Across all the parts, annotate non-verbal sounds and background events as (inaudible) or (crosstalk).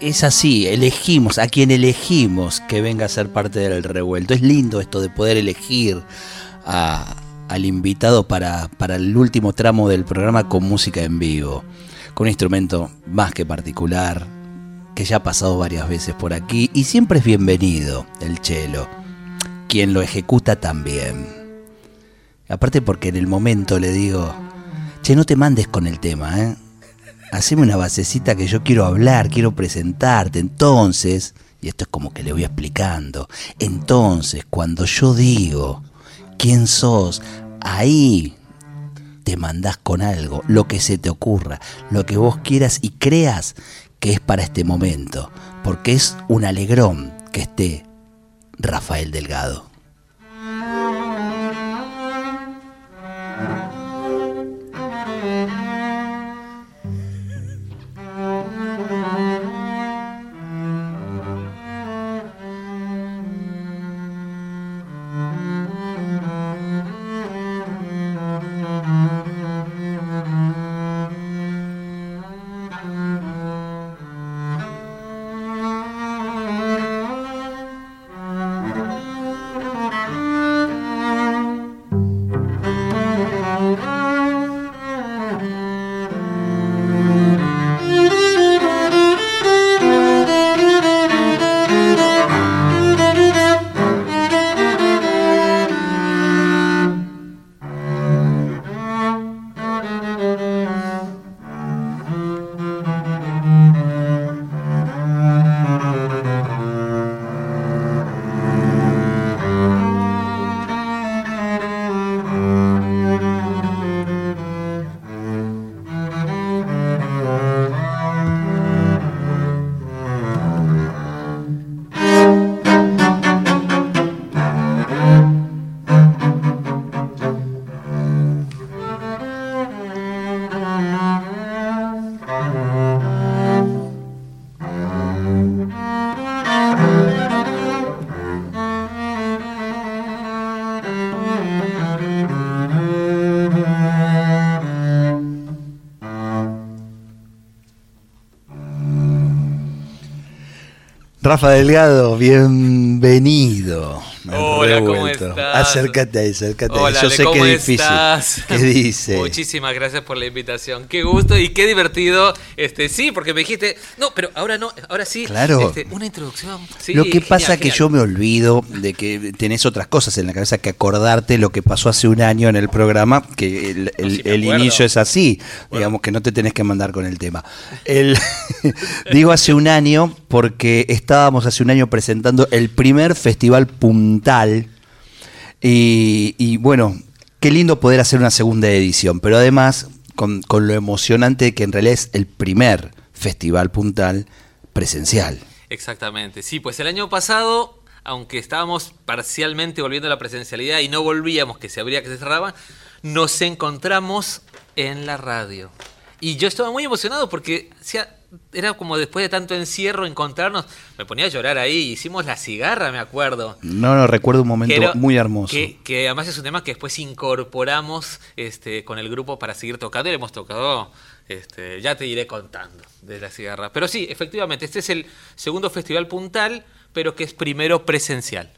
es así, elegimos, a quien elegimos que venga a ser parte del revuelto. Es lindo esto de poder elegir al invitado para, para el último tramo del programa con música en vivo, con un instrumento más que particular, que ya ha pasado varias veces por aquí y siempre es bienvenido, el cello. Quien lo ejecuta también. Aparte porque en el momento le digo, che, no te mandes con el tema, ¿eh? Haceme una basecita que yo quiero hablar, quiero presentarte. Entonces, y esto es como que le voy explicando, entonces cuando yo digo quién sos, ahí te mandás con algo, lo que se te ocurra, lo que vos quieras y creas que es para este momento, porque es un alegrón que esté Rafael Delgado. Rafa Delgado, bienvenido. Hola, ¿cómo estás? Acércate ahí, acércate ahí. Yo sé que es difícil. ¿Qué dice? Muchísimas gracias por la invitación. Qué gusto y qué divertido. Este, sí, porque me dijiste, no, pero ahora no, ahora sí. Claro. Este, una introducción. lo que pasa es que yo me olvido de que tenés otras cosas en la cabeza que acordarte lo que pasó hace un año en el programa, que el, inicio es así, digamos que no te tenés que mandar con el tema. El, (laughs) digo hace un año porque estábamos hace un año presentando el primer festival puntal y, bueno, qué lindo poder hacer una segunda edición, pero además con, lo emocionante que en realidad es el primer festival puntal presencial. Exactamente, sí, pues el año pasado, aunque estábamos parcialmente volviendo a la presencialidad y no volvíamos, que se abría, que se cerraba, nos encontramos en la radio. Y yo estaba muy emocionado porque era como después de tanto encierro encontrarnos. Me ponía a llorar ahí. Hicimos la cigarra, me acuerdo. No, no, recuerdo un momento muy hermoso. Que, además es un tema que después incorporamos este, con el grupo para seguir tocando y le hemos tocado. Este, ya te iré contando de la cigarra. Pero sí, efectivamente, este es el segundo festival puntal, pero que es primero presencial.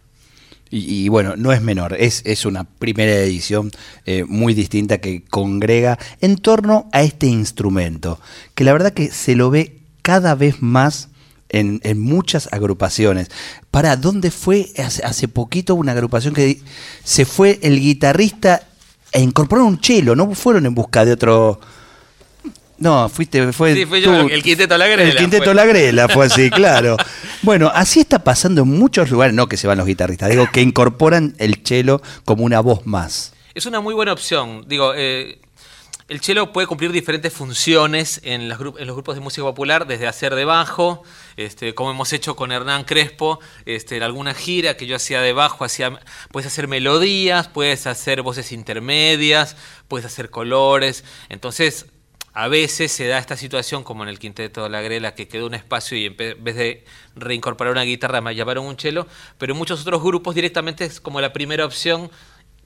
Y, bueno, no es menor, es, es una primera edición eh, muy distinta que congrega en torno a este instrumento, que la verdad que se lo ve cada vez más en, muchas agrupaciones. ¿Para dónde fue hace, hace, poquito una agrupación que se fue el guitarrista e incorporó un chelo? ¿No fueron en busca de otro no, fuiste, fue sí, fue yo, el Quinteto Lagrela. El Quinteto fue. Lagrela fue así, (laughs) claro. Bueno, así está pasando en muchos lugares, no que se van los guitarristas, digo que incorporan el chelo como una voz más. Es una muy buena opción, digo, eh, el cello puede cumplir diferentes funciones en, los grupos de música popular, desde hacer de bajo, este, como hemos hecho con Hernán Crespo, este, en alguna gira que yo hacía de bajo, hacía, puedes hacer melodías, puedes hacer voces intermedias, puedes hacer colores. Entonces, a veces se da esta situación, como en el quinteto de la Grela, que quedó un espacio y en vez de reincorporar una guitarra me llamaron un cello, pero muchos otros grupos directamente es como la primera opción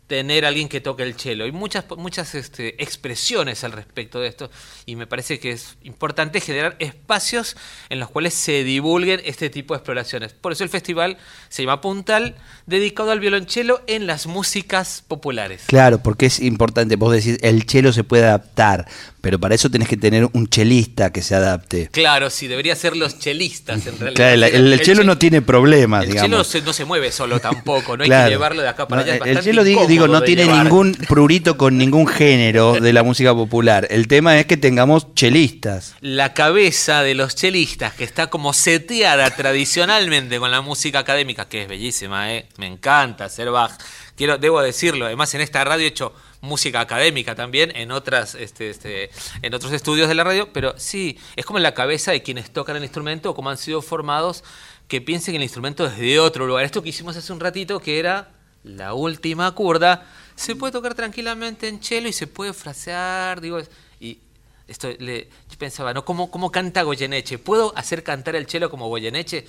tener alguien que toque el cello. Hay muchas, muchas este, expresiones al respecto de esto y me parece que es importante generar espacios en los cuales se divulguen este tipo de exploraciones. Por eso el festival se llama Puntal, dedicado al violonchelo en las músicas populares. Claro, porque es importante, vos decís, el cello se puede adaptar, pero para eso tenés que tener un chelista que se adapte. Claro, sí, debería ser los chelistas en (laughs) realidad. Claro, el, el, chelo no tiene problemas, el digamos. El no se mueve solo tampoco, no hay que llevarlo de acá para allá. el chelo, digo, no tiene ningún (laughs) prurito con ningún género de la música popular. El tema es que tengamos chelistas. La cabeza de los chelistas, que está como seteada tradicionalmente con la música académica, que es bellísima, ¿eh? me encanta hacer Bach. Quiero, debo decirlo, además en esta radio he hecho música académica también en otras este, este, en otros estudios de la radio, pero sí, es como en la cabeza de quienes tocan el instrumento o cómo han sido formados que piensen el instrumento desde otro lugar. Esto que hicimos hace un ratito que era la última curda, se puede tocar tranquilamente en cello y se puede frasear, digo, y esto le, yo pensaba, ¿no? ¿Cómo, ¿Cómo canta Goyeneche? ¿Puedo hacer cantar el cello como Goyeneche?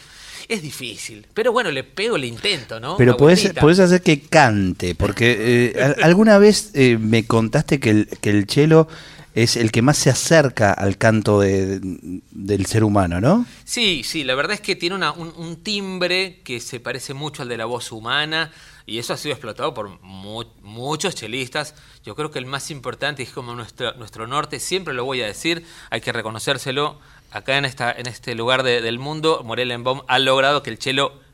Es difícil, pero bueno, le pego el intento, ¿no? Pero podés, hacer que cante, porque eh, alguna vez eh, me contaste que el, que el cello es el que más se acerca al canto del ser humano, ¿no? Sí, sí, la verdad es que tiene un, timbre que se parece mucho al de la voz humana y eso ha sido explotado por muchos chelistas. Yo creo que el más importante es como nuestro, nuestro norte, siempre lo voy a decir, hay que reconocérselo. Acá en, esta, en este lugar del mundo, Morelenbaum ha logrado que el chelo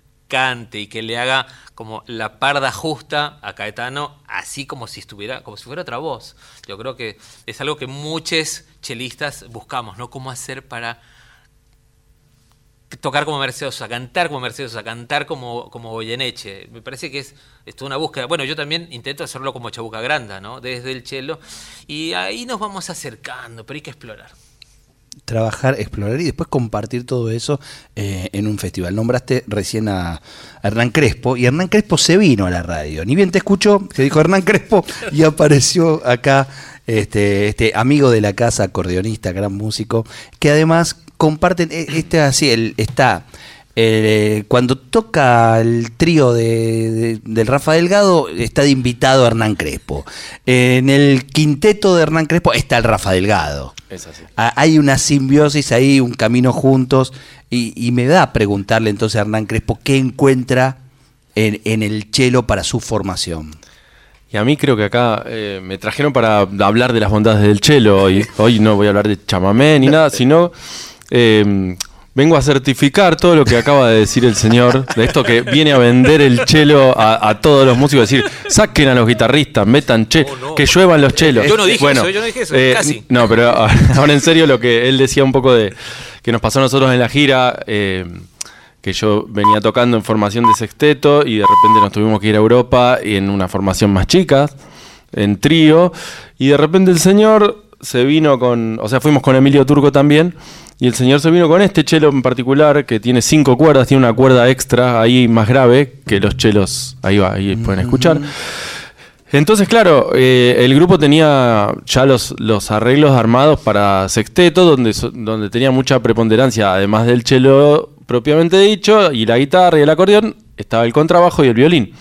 y que le haga como la parda justa a Caetano, así como si estuviera, como si fuera otra voz. Yo creo que es algo que muchos chelistas buscamos, ¿no? Cómo hacer para tocar como Mercedes, a cantar como Mercedes, a cantar como, como Goyeneche. Me parece que es, es una búsqueda. Bueno, yo también intento hacerlo como Chabuca Granda, ¿no? Desde el chelo. Y ahí nos vamos acercando, pero hay que explorar trabajar, explorar y después compartir todo eso eh, en un festival. Nombraste recién a, Hernán Crespo y Hernán Crespo se vino a la radio. Ni bien te escuchó, se dijo Hernán Crespo y apareció acá este, este amigo de la casa, acordeonista, gran músico, que además comparten, e, este así, el, está eh, cuando toca el trío de, del Rafa Delgado, está de invitado Hernán Crespo. En el quinteto de Hernán Crespo está el Rafa Delgado. Ah, hay una simbiosis ahí, un camino juntos. Y, me da a preguntarle entonces a Hernán Crespo qué encuentra en, el chelo para su formación. Y a mí creo que acá eh, me trajeron para hablar de las bondades del chelo. Hoy, (laughs) hoy no voy a hablar de chamamé ni nada, sino eh, Vengo a certificar todo lo que acaba de decir el señor, de esto que viene a vender el chelo a, todos los músicos, decir, saquen a los guitarristas, metan che, que lluevan los chelos. Yo no dije eso, yo no dije eso, eh, casi. No, pero ahora en serio lo que él decía un poco de que nos pasó a nosotros en la gira, eh, que yo venía tocando en formación de sexteto y de repente nos tuvimos que ir a Europa y en una formación más chica, en trío, y de repente el señor se vino con, o sea, fuimos con Emilio Turco también y el señor se vino con este chelo en particular, que tiene cinco cuerdas, tiene una cuerda extra ahí más grave que los chelos, ahí va, ahí pueden escuchar. Entonces, claro, eh, el grupo tenía ya los, los arreglos armados para sexteto, donde, donde tenía mucha preponderancia, además del chelo propiamente dicho, y la guitarra y el acordeón, estaba el contrabajo y el violín.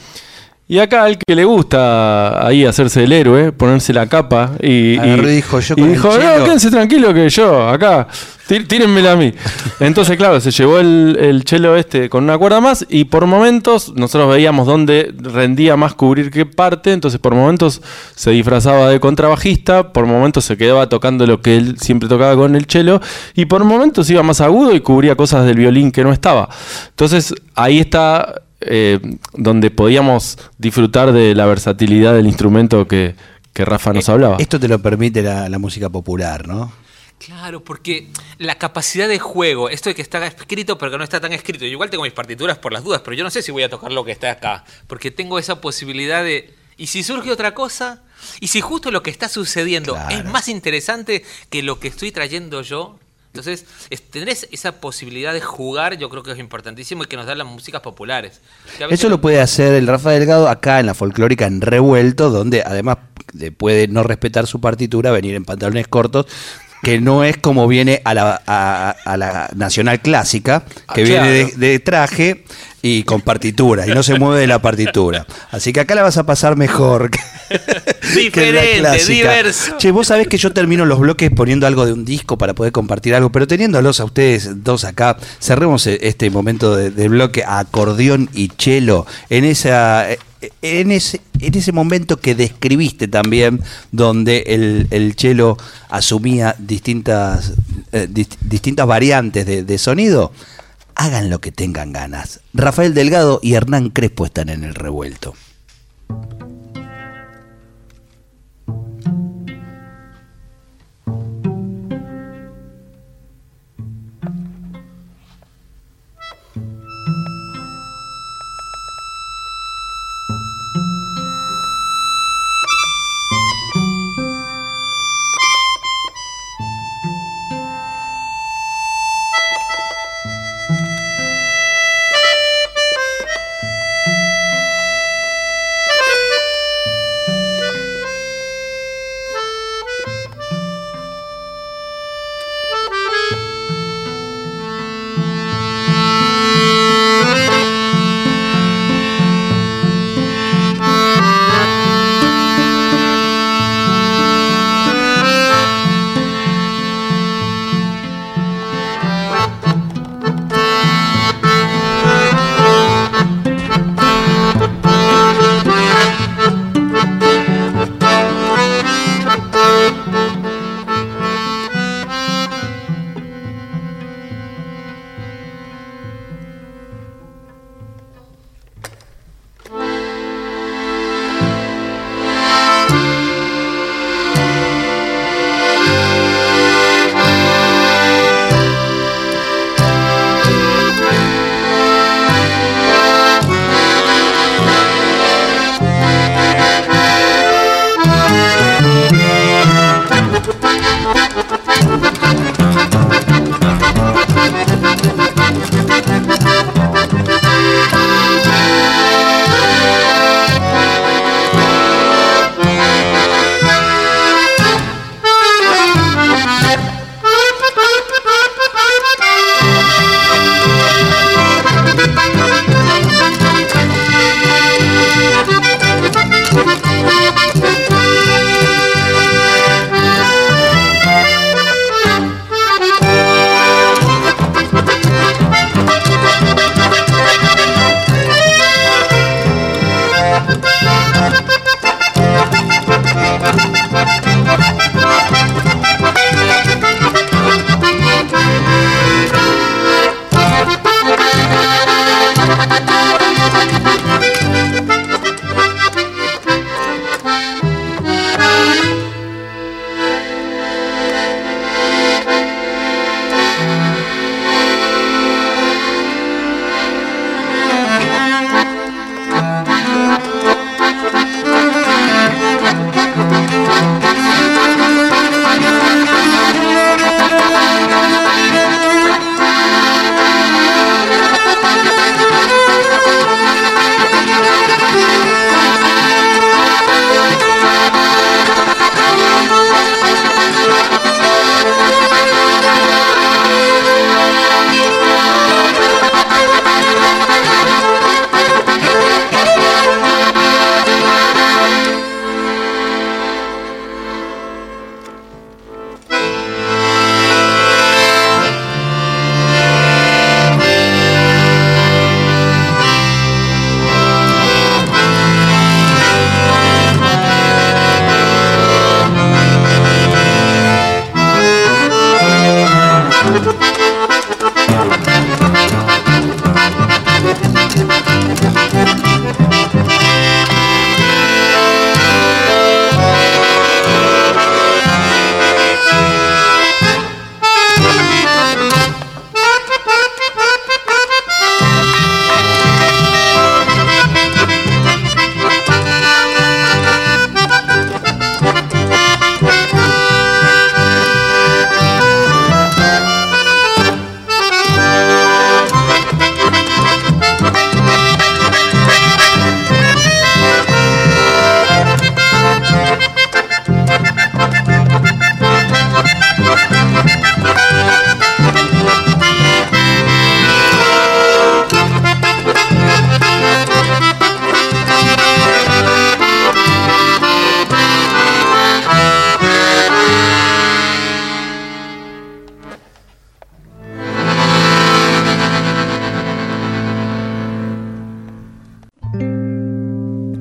Y acá el que le gusta ahí hacerse el héroe, ponerse la capa y, dijo, yo y dijo no, quédense tranquilo que yo, acá, tírenmela a mí. Entonces, claro, se llevó el, el chelo este con una cuerda más y por momentos nosotros veíamos dónde rendía más cubrir qué parte, entonces por momentos se disfrazaba de contrabajista, por momentos se quedaba tocando lo que él siempre tocaba con el chelo y por momentos iba más agudo y cubría cosas del violín que no estaba. Entonces, ahí está eh, donde podíamos disfrutar de la versatilidad del instrumento que, Rafa nos eh, hablaba. Esto te lo permite la, música popular, ¿no? Claro, porque la capacidad de juego, esto de que está escrito pero que no está tan escrito, yo igual tengo mis partituras por las dudas, pero yo no sé si voy a tocar lo que está acá, porque tengo esa posibilidad de... Y si surge otra cosa, Y si justo lo que está sucediendo Claro. es más interesante que lo que estoy trayendo yo, entonces es- tener es- esa posibilidad de jugar yo creo que es importantísimo y que nos dan las músicas populares. Eso lo puede hacer el Rafa Delgado acá en la folclórica en Revuelto, donde además de- puede no respetar su partitura, venir en pantalones cortos, que no es como viene a la, a, a la Nacional Clásica, que Ah, viene de, traje y con partitura, y no se mueve de la partitura. Así que acá la vas a pasar mejor. que- que Diferente, diverso. Che, vos sabés que yo termino los bloques poniendo algo de un disco para poder compartir algo, pero teniéndolos a ustedes dos acá, cerremos e- este momento de, de bloque a acordeón y chelo en esa. En ese, en ese momento que describiste también, donde el, el chelo asumía distintas, eh, dist- distintas variantes de sonido, hagan lo que tengan ganas. Rafael Delgado y Hernán Crespo están en el revuelto.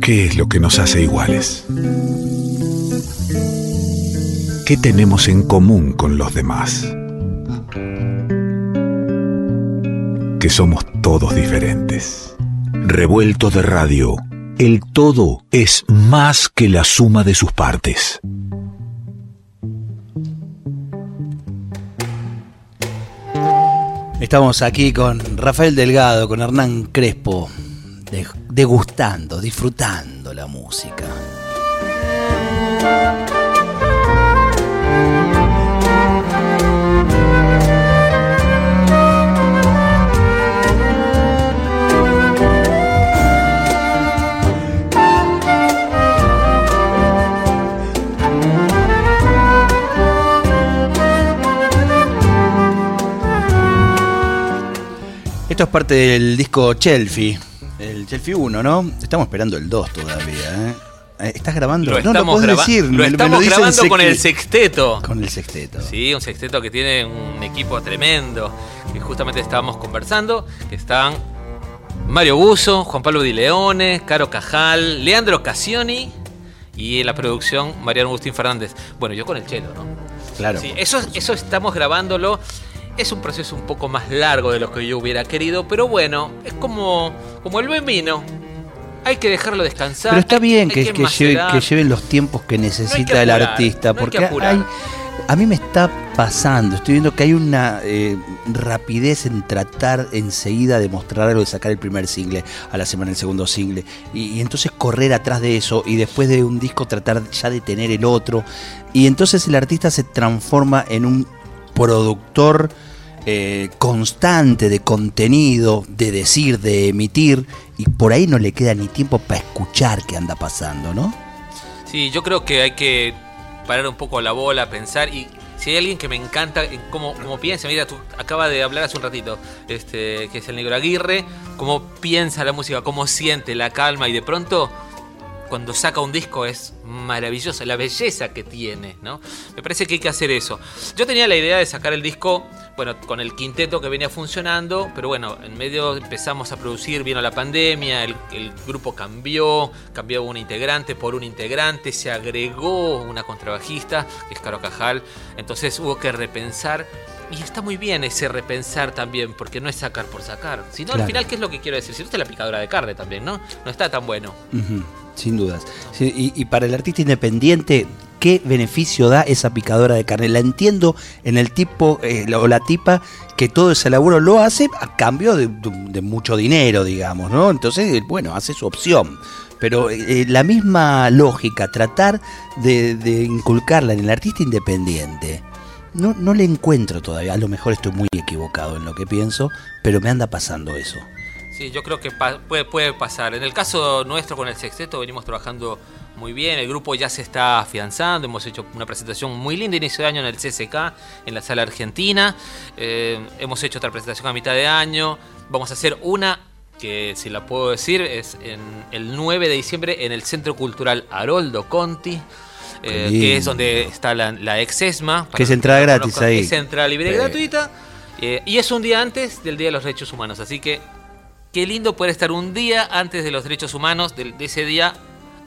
¿Qué es lo que nos hace iguales? ¿Qué tenemos en común con los demás? Que somos todos diferentes. Revuelto de radio, el todo es más que la suma de sus partes. Estamos aquí con Rafael Delgado, con Hernán Crespo, degustando, disfrutando la música. Esto es parte del disco Chelsea, el Chelsea 1, ¿no? Estamos esperando el 2 todavía, ¿eh? eh ¿Estás grabando? Lo no, lo decir. Lo estamos grabando con el sexteto. Con el sexteto. Sí, un sexteto que tiene un equipo tremendo. Que justamente estábamos conversando. Que están Mario Buzo, Juan Pablo Di Leone, Caro Cajal, Leandro Cassioni y en la producción Mariano Agustín Fernández. Bueno, yo con el chelo, ¿no? Claro. Sí, eso, eso estamos grabándolo es un proceso un poco más largo de lo que yo hubiera querido, pero bueno, es como, como el buen vino. Hay que dejarlo descansar. Pero está bien que, que, lleven los tiempos que necesita el artista, porque hay, a mí me está pasando, estoy viendo que hay una eh, rapidez en tratar enseguida de mostrar algo, de sacar el primer single, a la semana el segundo single, y, entonces correr atrás de eso, y después de un disco tratar ya de tener el otro, y entonces el artista se transforma en un productor eh, constante de contenido, de decir, de emitir, y por ahí no le queda ni tiempo para escuchar qué anda pasando, ¿no? Sí, yo creo que hay que parar un poco la bola, pensar y si hay alguien que me encanta cómo, piensa, mira, tú acaba de hablar hace un ratito, este, que es el negro Aguirre, cómo piensa la música, cómo siente la calma y de pronto cuando saca un disco es maravillosa, la belleza que tiene, ¿no? Me parece que hay que hacer eso. Yo tenía la idea de sacar el disco, bueno, con el quinteto que venía funcionando, pero bueno, en medio empezamos a producir, vino la pandemia, el, grupo cambió, cambió un integrante por un integrante, se agregó una contrabajista, que es Caro Cajal, entonces hubo que repensar y está muy bien ese repensar también, porque no es sacar por sacar. Sino al final, ¿qué es lo que quiero decir? Si no, está la picadora de carne también, ¿no? No está tan bueno sin dudas. y, para el artista independiente, ¿qué beneficio da esa picadora de carne? La entiendo en el tipo eh, o la tipa que todo ese laburo lo hace a cambio de, mucho dinero, digamos, ¿no? Entonces, bueno, hace su opción. Pero eh, la misma lógica, tratar de, inculcarla en el artista independiente, no, no le encuentro todavía. A lo mejor estoy muy equivocado en lo que pienso, pero me anda pasando eso. Sí, yo creo que puede, puede pasar. En el caso nuestro con el sexteto venimos trabajando muy bien, el grupo ya se está afianzando, hemos hecho una presentación muy linda inicio de año en el CCK, en la sala argentina, eh, hemos hecho otra presentación a mitad de año, vamos a hacer una que si la puedo decir es en el 9 de diciembre en el Centro Cultural Haroldo Conti. Eh, que es donde está la, la ex ESMA. Que es entrada gratis ahí. Es entrada libre y gratuita. Eh, y es un día antes del Día de los Derechos Humanos. Así que Qué lindo poder estar un día antes de los derechos humanos, de, ese día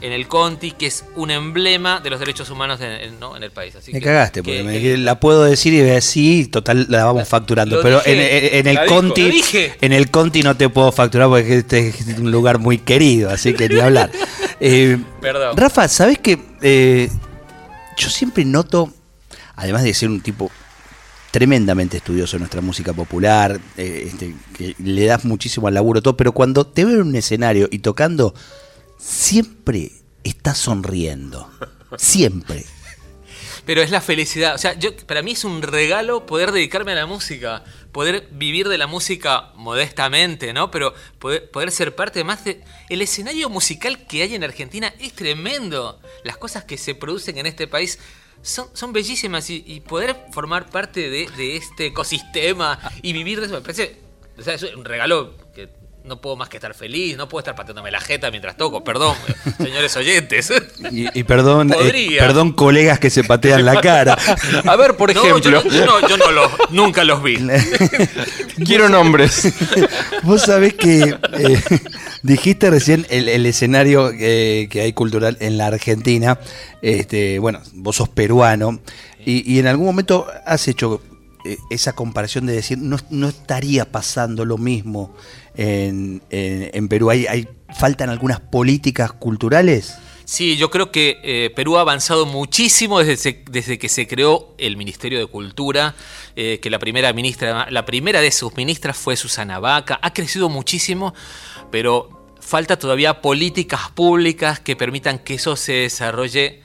en el Conti, que es un emblema de los derechos humanos en, el país. me cagaste, porque me, la puedo decir y sí, total, la vamos facturando. Pero en, el Conti, en el Conti no te puedo facturar porque este es un lugar muy querido, así que ni hablar. (laughs) Eh, Perdón. Rafa, ¿sabes qué? Eh, yo siempre noto, además de ser un tipo tremendamente estudioso de nuestra música popular, eh, este, que le das muchísimo al laburo, todo, pero cuando te veo en un escenario y tocando, siempre estás sonriendo. Siempre. Pero es la felicidad. O sea, yo, para mí es un regalo poder dedicarme a la música, poder vivir de la música modestamente, ¿no? Pero poder, poder ser parte más de... El escenario musical que hay en Argentina es tremendo. Las cosas que se producen en este país son, bellísimas y, poder formar parte de, este ecosistema y vivir de eso me parece o sea, es un regalo que no puedo más que estar feliz, no puedo estar pateándome la jeta mientras toco, perdón, (laughs) señores oyentes. Y, y perdón, eh, perdón colegas que se patean la cara. (laughs) A ver, por No, yo, ejemplo, no- yo no, yo no los- nunca los vi. (laughs) quiero nombres. Vos sabés que eh, dijiste recién el, el escenario eh, que hay cultural en la Argentina. Este, bueno, vos sos peruano y, y en algún momento has hecho esa comparación de decir no, no estaría pasando lo mismo en, en- Perú. ¿Hay, hay- faltan algunas políticas culturales? Sí, yo creo que eh, Perú ha avanzado muchísimo desde, desde que se creó el Ministerio de Cultura, eh, que la primera ministra, la primera de sus ministras fue Susana Vaca. Ha crecido muchísimo, pero falta todavía políticas públicas que permitan que eso se desarrolle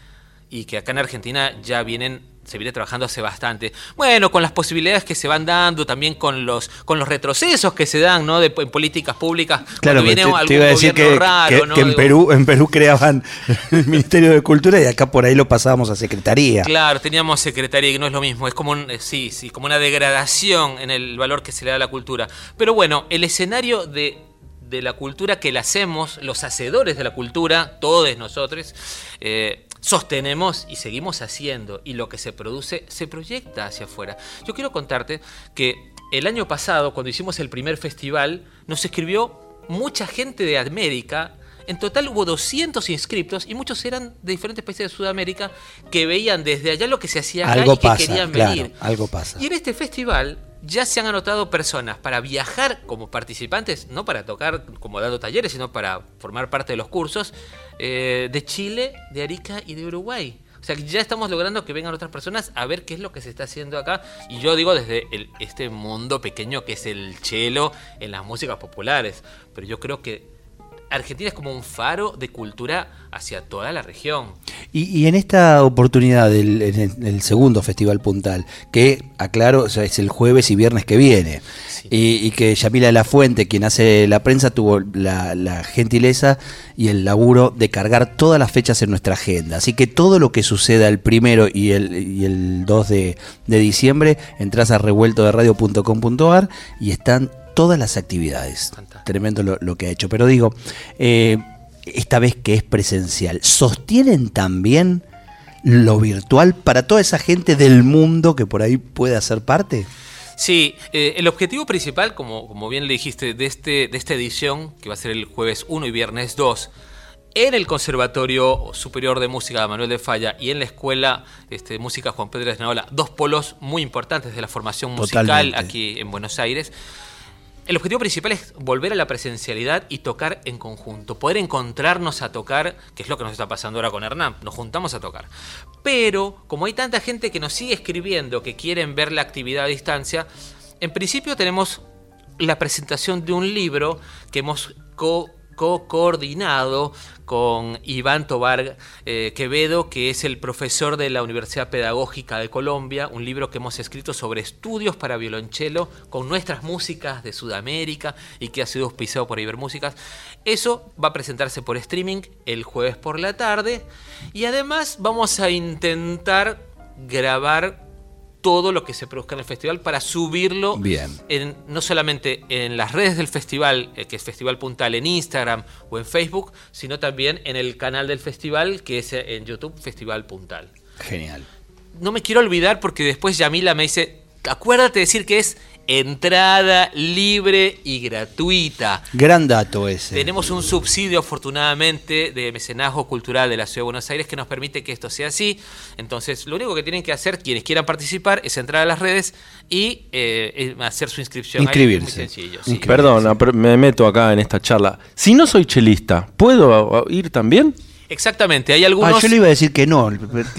y que acá en Argentina ya vienen se viene trabajando hace bastante. Bueno, con las posibilidades que se van dando, también con los con los retrocesos que se dan, ¿no? De, en políticas públicas. Claro, viene te, algún te iba a decir que, raro, que- ¿no? que en, Digo, Perú, en Perú creaban (laughs) el Ministerio de Cultura y acá por ahí lo pasábamos a Secretaría. Claro, teníamos secretaría y no es lo mismo, es como un, eh, sí, sí, como una degradación en el valor que se le da a la cultura. Pero bueno, el escenario de, de la cultura que la hacemos, los hacedores de la cultura, todos nosotros, eh, sostenemos y seguimos haciendo y lo que se produce se proyecta hacia afuera. Yo quiero contarte que el año pasado, cuando hicimos el primer festival, nos escribió mucha gente de América. En total hubo 200 inscriptos y muchos eran de diferentes países de Sudamérica que veían desde allá lo que se hacía acá Algo y que pasa, querían claro, venir. algo pasa. Y en este festival ya se han anotado personas para viajar como participantes, no para tocar como dando talleres, sino para formar parte de los cursos, eh, de Chile, de Arica y de Uruguay. O sea, ya estamos logrando que vengan otras personas a ver qué es lo que se está haciendo acá. Y yo digo desde el- este mundo pequeño que es el chelo en las músicas populares. Pero yo creo que Argentina es como un faro de cultura hacia toda la región. Y, y en esta oportunidad del en el, el segundo Festival Puntal, que aclaro, o sea, es el jueves y viernes que viene, Sí. y, y que Yamila La Fuente, quien hace la prensa, tuvo la, la gentileza y el laburo de cargar todas las fechas en nuestra agenda. Así que todo lo que suceda el primero y el, y el 2 de, de diciembre, entras a revueltoderadio.com.ar y están todas las actividades. Fantástico. Tremendo lo, lo que ha hecho. Pero digo, eh, esta vez que es presencial, ¿sostienen también lo virtual para toda esa gente del mundo que por ahí puede hacer parte? Sí, eh, el objetivo principal, como, como bien le dijiste, de, este, de esta edición, que va a ser el jueves 1 y viernes 2, en el Conservatorio Superior de Música de Manuel de Falla y en la Escuela este, de Música Juan Pedro Esnaola, dos polos muy importantes de la formación musical Totalmente. aquí en Buenos Aires. El objetivo principal es volver a la presencialidad y tocar en conjunto, poder encontrarnos a tocar, que es lo que nos está pasando ahora con Hernán, nos juntamos a tocar. Pero como hay tanta gente que nos sigue escribiendo, que quieren ver la actividad a distancia, en principio tenemos la presentación de un libro que hemos co- co-coordinado con Iván Tobar eh, Quevedo, que es el profesor de la Universidad Pedagógica de Colombia, un libro que hemos escrito sobre estudios para violonchelo con nuestras músicas de Sudamérica y que ha sido auspiciado por Ibermúsicas. Eso va a presentarse por streaming el jueves por la tarde y además vamos a intentar grabar todo lo que se produzca en el festival para subirlo Bien. en- no solamente en las redes del festival, eh, que es Festival Puntal en Instagram o en Facebook, sino también en el canal del festival, que es eh, en YouTube Festival Puntal. Genial. No me quiero olvidar porque después Yamila me dice, acuérdate de decir que es entrada libre y gratuita. Gran dato ese. Tenemos un subsidio, afortunadamente, de mecenazgo cultural de la Ciudad de Buenos Aires que nos permite que esto sea así. Entonces, lo único que tienen que hacer quienes quieran participar es entrar a las redes y eh, hacer su inscripción. Ahí, Inscribirse. muy sencillo. sí. Me meto acá en esta charla. Si no soy chelista, ¿puedo ir también? Exactamente, hay Ah, algunos... yo le iba a decir que no.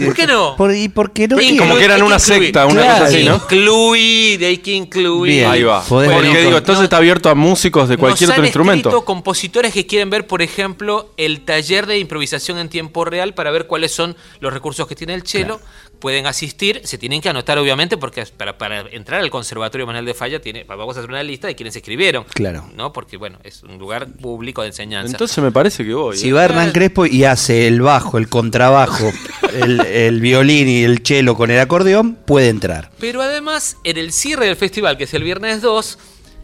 ¿Por qué no? Por, ¿Y por qué no? Como que eran una incluir. secta, una Claro. cosa así, ¿no? Incluir, hay que incluir. Bien. Ahí va. Podés Porque digo, entonces No. está abierto a músicos de cualquier Nos otro han instrumento. escrito compositores que quieren ver, por ejemplo, el taller de improvisación en tiempo real para ver cuáles son los recursos que tiene el chelo. Pueden asistir, se tienen que anotar obviamente porque para, para entrar al Conservatorio Manuel de Falla tiene, vamos a hacer una lista de quienes se escribieron. Claro. ¿no? Porque bueno, es un lugar público de enseñanza. Entonces me parece que voy. Si ¿eh? va Hernán Crespo y hace el bajo, el contrabajo, (laughs) el, el violín y el cello con el acordeón, puede entrar. Pero además, en el cierre del festival, que es el viernes 2,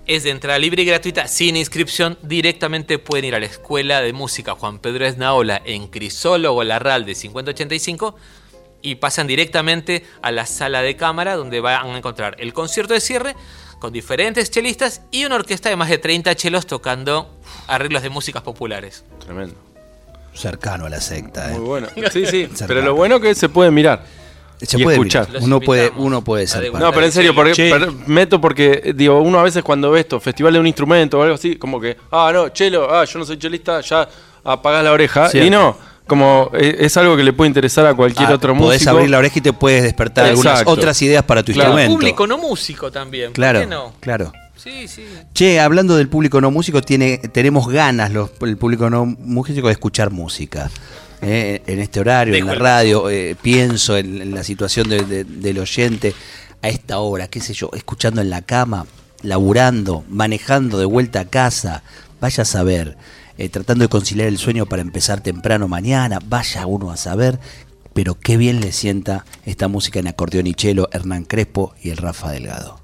es de entrada libre y gratuita, sin inscripción. Directamente pueden ir a la Escuela de Música Juan Pedro Esnaola en Crisólogo Larral de 5085 y pasan directamente a la sala de cámara donde van a encontrar el concierto de cierre con diferentes chelistas y una orquesta de más de 30 chelos tocando arreglos de músicas populares. Tremendo. Cercano a la secta. ¿eh? Muy bueno. (laughs) Sí, sí. Cercano. Pero lo bueno que se puede mirar. Se y puede escuchar. mirar. Uno puede, uno puede ser. No, pero en serio, porque per- meto porque, digo, uno a veces cuando ve esto, festival de un instrumento o algo así, como que, ah, no, chelo, ah, yo no soy chelista, ya apagás la oreja. Cierto. Y no, como eh, es algo que le puede interesar a cualquier Ah, otro podés músico. abrir la oreja y te puedes despertar algunas otras ideas para tu Claro. instrumento. Público no músico también. ¿por Claro, qué no? claro. Sí, sí. Che, hablando del público no músico, tiene, tenemos ganas los, el público no músico de escuchar música. Eh, en este horario, en la radio, eh, pienso en, en la situación de- de- del oyente a esta hora, qué sé yo, escuchando en la cama, laburando, manejando de vuelta a casa, vaya a saber, eh, tratando de conciliar el sueño para empezar temprano mañana, vaya uno a saber, pero qué bien le sienta esta música en acordeón y chelo, Hernán Crespo y el Rafa Delgado.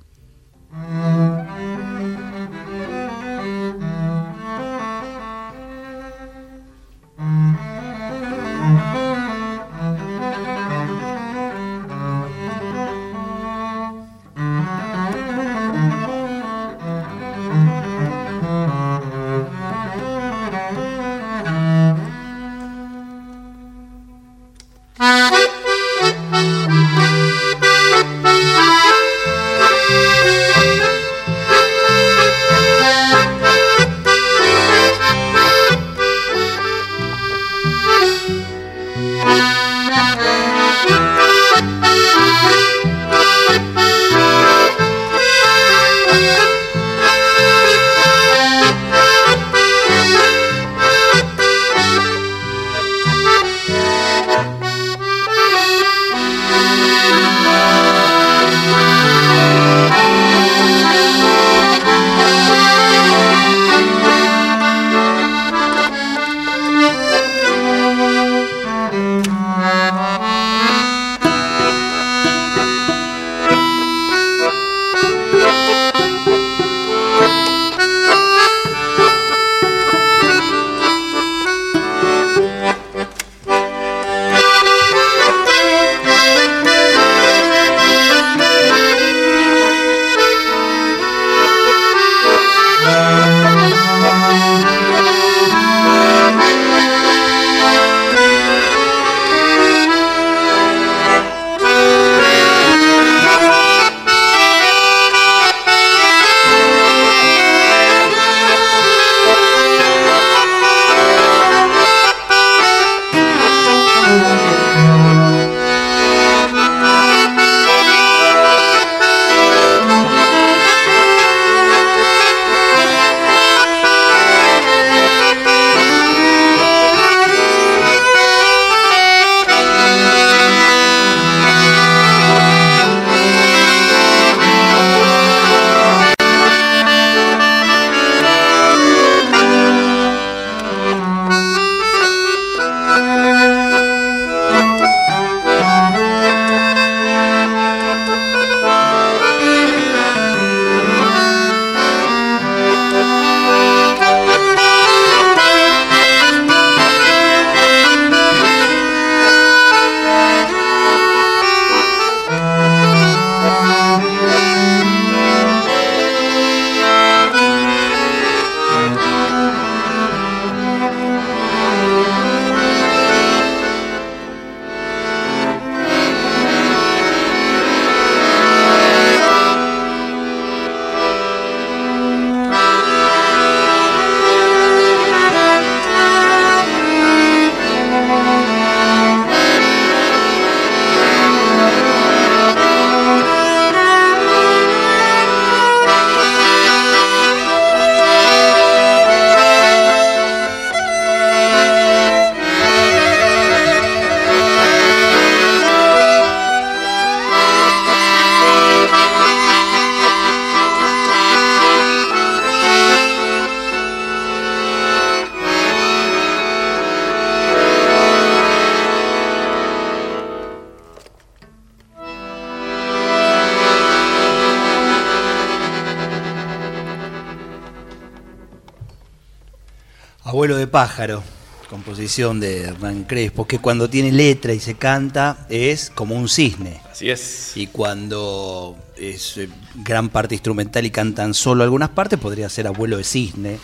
Pájaro, composición de Hernán Crespo, que cuando tiene letra y se canta es como un cisne. Así es. Y cuando es eh, gran parte instrumental y cantan solo algunas partes, podría ser abuelo de cisne,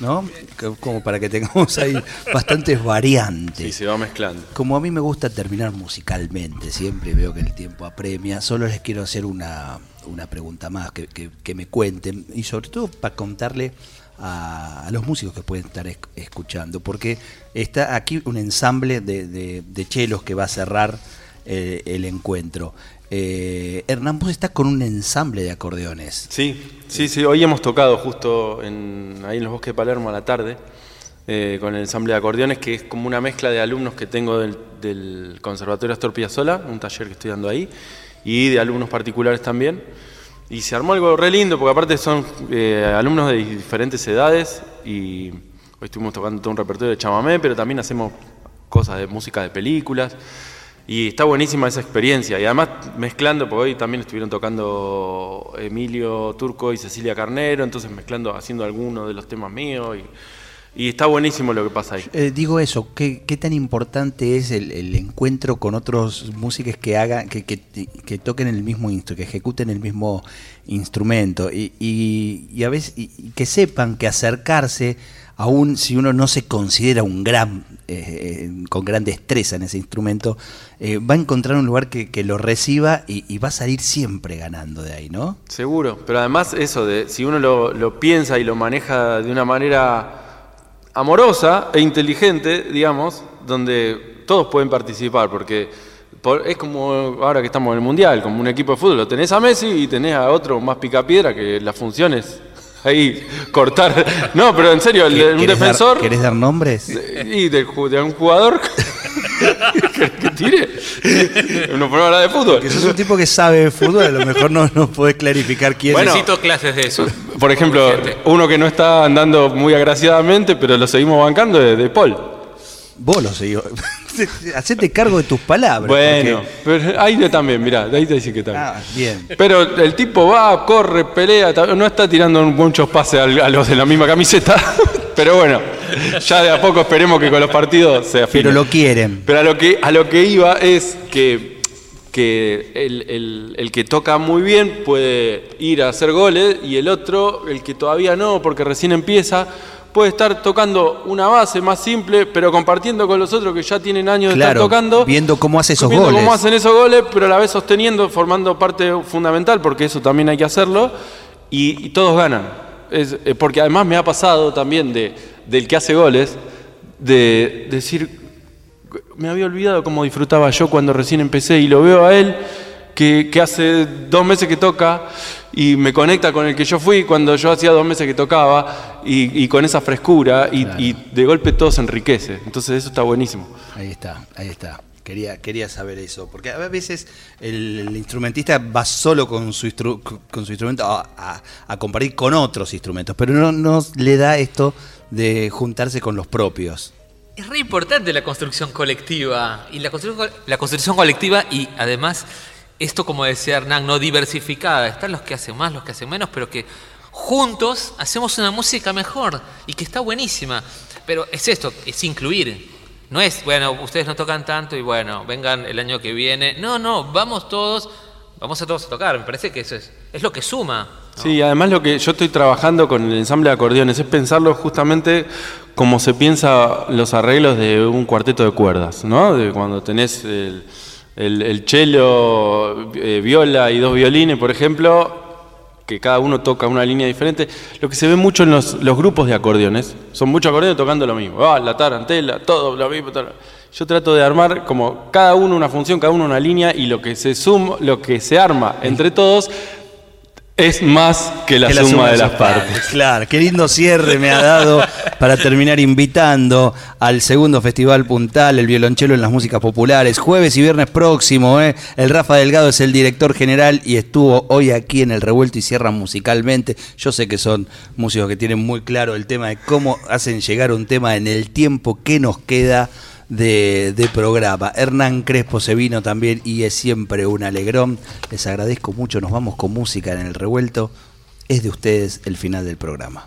¿no? Como para que tengamos ahí (laughs) bastantes variantes. Sí, se va mezclando. Como a mí me gusta terminar musicalmente, siempre veo que el tiempo apremia, solo les quiero hacer una, una pregunta más, que, que- que me cuenten, y sobre todo para contarle a, los músicos que pueden estar esc- escuchando, porque está aquí un ensamble de, de, chelos que va a cerrar eh, el encuentro. Eh, Hernán, vos estás con un ensamble de acordeones. Sí, sí, sí. Hoy hemos tocado justo en, ahí en los bosques de Palermo a la tarde eh, con el ensamble de acordeones, que es como una mezcla de alumnos que tengo del, del Conservatorio Astor Piazzolla, un taller que estoy dando ahí, y de alumnos particulares también. Y se armó algo re lindo, porque aparte son eh, alumnos de diferentes edades y hoy estuvimos tocando todo un repertorio de chamamé, pero también hacemos cosas de música de películas. Y está buenísima esa experiencia. Y además mezclando, porque hoy también estuvieron tocando Emilio Turco y Cecilia Carnero, entonces mezclando, haciendo algunos de los temas míos. Y, y está buenísimo lo que pasa ahí. Eh, digo eso, ¿qué, qué tan importante es el, el encuentro con otros músicos que hagan, que, que, que toquen el mismo instrumento, que ejecuten el mismo instrumento y, y- y a veces y- y que sepan que acercarse, aún si uno no se considera un gran, eh, eh, con gran destreza en ese instrumento, eh, va a encontrar un lugar que, que lo reciba y, y va a salir siempre ganando de ahí, ¿no? Seguro, pero además eso de si uno lo, lo piensa y lo maneja de una manera amorosa e inteligente, digamos, donde todos pueden participar, porque por- es como ahora que estamos en el Mundial, como un equipo de fútbol, lo tenés a Messi y tenés a otro más picapiedra que las funciones (laughs) ahí cortar. No, pero en serio, un ¿Querés dar- defensor ¿Querés dar nombres? y ju- de un jugador (laughs) que, que tire. Uno pone a hablar de fútbol. Que sos un tipo que sabe de fútbol, a lo mejor no nos podés clarificar quién Bueno, es. Necesito clases de eso. Por ejemplo, uno que no está andando muy agraciadamente, pero lo seguimos bancando, es de Paul. Vos lo seguís. (laughs) Hacete cargo de tus palabras. Bueno, porque- pero ahí de también, mirá, de ahí te dice que también. Ah, bien. Pero el tipo va, corre, pelea, no está tirando muchos pases a los de la misma camiseta. (laughs) Pero bueno, ya de a poco esperemos que con los partidos se afine. Pero lo quieren. Pero a lo que, a lo que iba es que, que el, el- el que toca muy bien puede ir a hacer goles y el otro, el que todavía no, porque recién empieza, puede estar tocando una base más simple, pero compartiendo con los otros que ya tienen años de estar tocando. viendo cómo hace esos viendo goles. cómo hacen esos goles, pero a la vez sosteniendo, formando parte fundamental, porque eso también hay que hacerlo, y, y todos ganan. Es, eh, porque además me ha pasado también de, del que hace goles, de decir, me había olvidado cómo disfrutaba yo cuando recién empecé y lo veo a él que, que hace dos meses que toca y me conecta con el que yo fui cuando yo hacía dos meses que tocaba y, y con esa frescura y, y de golpe todo se enriquece. Entonces eso está buenísimo. Ahí está, ahí está. Quería, quería saber eso, porque a veces el, instrumentista va solo con su, con su instrumento a, a- compartir con otros instrumentos, pero no, no le da esto de juntarse con los propios. Es re importante la construcción colectiva. Y la construcción, co- la construcción colectiva y además, esto como decía Hernán, no diversificada. Están los que hacen más, los que hacen menos, pero que juntos hacemos una música mejor y que está buenísima. Pero es esto, es incluir. No es, bueno, ustedes no tocan tanto y bueno, vengan el año que viene. No, no, vamos todos, vamos a todos a tocar. Me parece que eso es, es lo que suma. Sí, además lo que yo estoy trabajando con el ensamble de acordeones es pensarlo justamente como se piensa los arreglos de un cuarteto de cuerdas, ¿no? De cuando tenés el, el, el cello, eh, viola y dos violines, por ejemplo, que cada uno toca una línea diferente. Lo que se ve mucho en los, grupos de acordeones, son muchos acordeones tocando lo mismo. Ah, la tarantela, todo lo mismo. todo Yo trato de armar como cada uno una función, cada uno una línea y lo que se suma, lo que se arma entre todos es más que la, Que suma, de las sus partes. Claro, qué lindo cierre me ha dado para terminar invitando al segundo Festival Puntal, el violonchelo en las músicas populares, jueves y viernes próximo. ¿eh? El Rafa Delgado es el director general y estuvo hoy aquí en el Revuelto y cierra musicalmente. Yo sé que son músicos que tienen muy claro el tema de cómo hacen llegar un tema en el tiempo que nos queda de, de programa. Hernán Crespo se vino también y es siempre un alegrón. Les agradezco mucho. Nos vamos con música en el revuelto. Es de ustedes el final del programa.